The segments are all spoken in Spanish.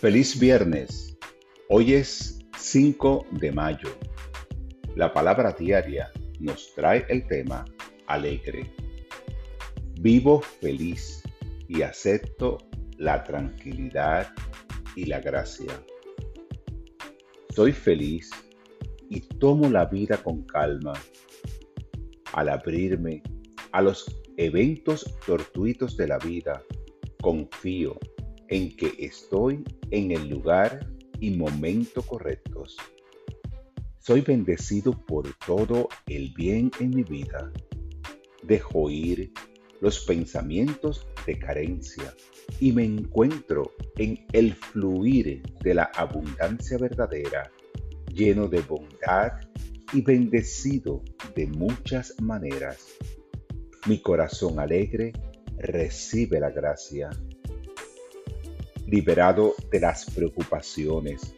Feliz viernes. Hoy es 5 de mayo. La palabra diaria nos trae el tema alegre. Vivo feliz y acepto la tranquilidad y la gracia. Soy feliz y tomo la vida con calma. Al abrirme a los eventos tortuitos de la vida, confío en que estoy en el lugar y momento correctos. Soy bendecido por todo el bien en mi vida. Dejo ir los pensamientos de carencia y me encuentro en el fluir de la abundancia verdadera, lleno de bondad y bendecido de muchas maneras. Mi corazón alegre recibe la gracia liberado de las preocupaciones.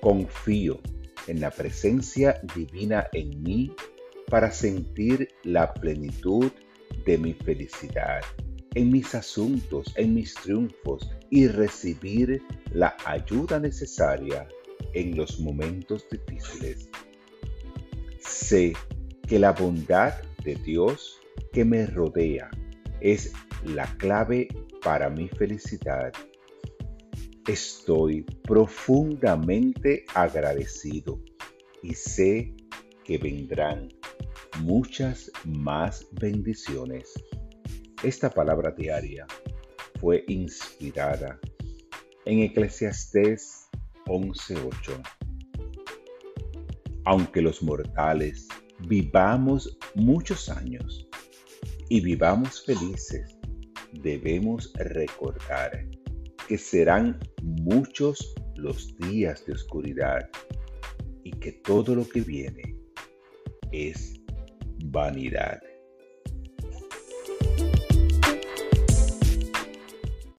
Confío en la presencia divina en mí para sentir la plenitud de mi felicidad, en mis asuntos, en mis triunfos y recibir la ayuda necesaria en los momentos difíciles. Sé que la bondad de Dios que me rodea es la clave para mi felicidad Estoy profundamente agradecido y sé que vendrán muchas más bendiciones. Esta palabra diaria fue inspirada en Eclesiastés 11:8. Aunque los mortales vivamos muchos años y vivamos felices, debemos recordar que serán muchos los días de oscuridad y que todo lo que viene es vanidad.